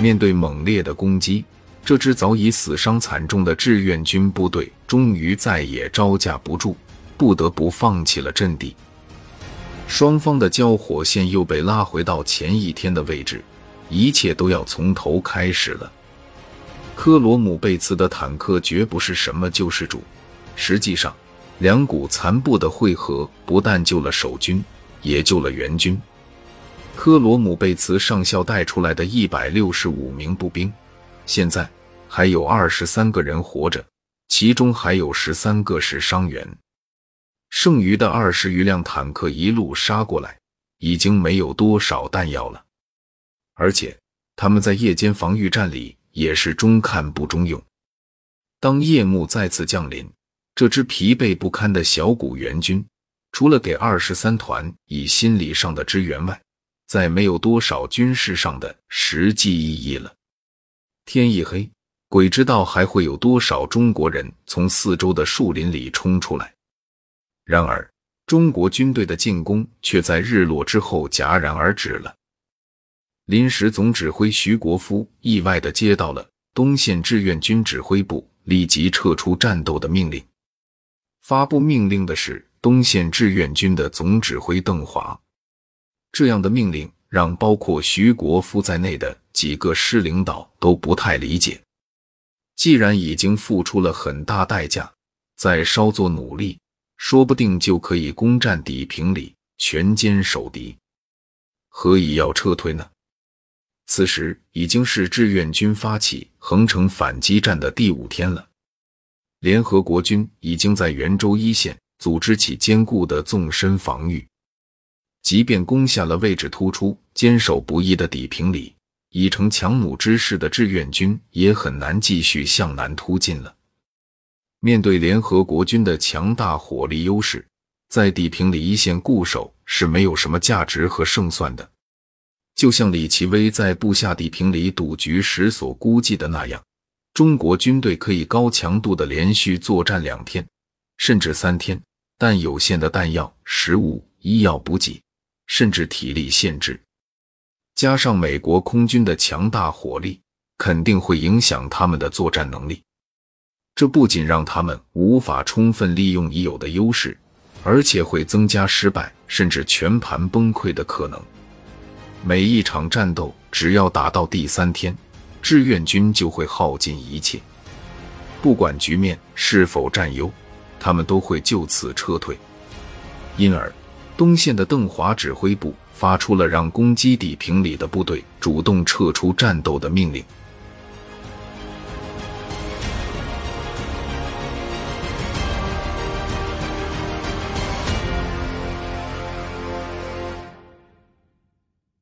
面对猛烈的攻击，这支早已死伤惨重的志愿军部队终于再也招架不住，不得不放弃了阵地。双方的交火线又被拉回到前一天的位置，一切都要从头开始了。科罗姆贝茨的坦克绝不是什么救世主，实际上，两股残部的汇合不但救了守军，也救了援军。科罗姆贝茨上校带出来的一百六十五名步兵，现在还有二十三个人活着，其中还有十三个是伤员。剩余的二十余辆坦克一路杀过来，已经没有多少弹药了。而且他们在夜间防御战里也是中看不中用。当夜幕再次降临，这支疲惫不堪的小股援军，除了给二十三团以心理上的支援外，再没有多少军事上的实际意义了。天一黑，鬼知道还会有多少中国人从四周的树林里冲出来。然而，中国军队的进攻却在日落之后戛然而止了。临时总指挥徐国夫意外地接到了东线志愿军指挥部立即撤出战斗的命令。发布命令的是东线志愿军的总指挥邓华。这样的命令让包括徐国夫在内的几个师领导都不太理解。既然已经付出了很大代价，再稍作努力。说不定就可以攻占底平里，全歼守敌，何以要撤退呢？此时已经是志愿军发起横城反击战的第五天了。联合国军已经在袁州一线组织起坚固的纵深防御，即便攻下了位置突出、坚守不易的底平里，已成强弩之势的志愿军也很难继续向南突进了。面对联合国军的强大火力优势，在地平里一线固守是没有什么价值和胜算的。就像李奇微在布下地平里赌局时所估计的那样，中国军队可以高强度的连续作战两天，甚至三天，但有限的弹药、食物、医药补给，甚至体力限制，加上美国空军的强大火力，肯定会影响他们的作战能力。这不仅让他们无法充分利用已有的优势，而且会增加失败甚至全盘崩溃的可能。每一场战斗只要打到第三天，志愿军就会耗尽一切，不管局面是否占优，他们都会就此撤退。因而，东线的邓华指挥部发出了让攻击地平里的部队主动撤出战斗的命令。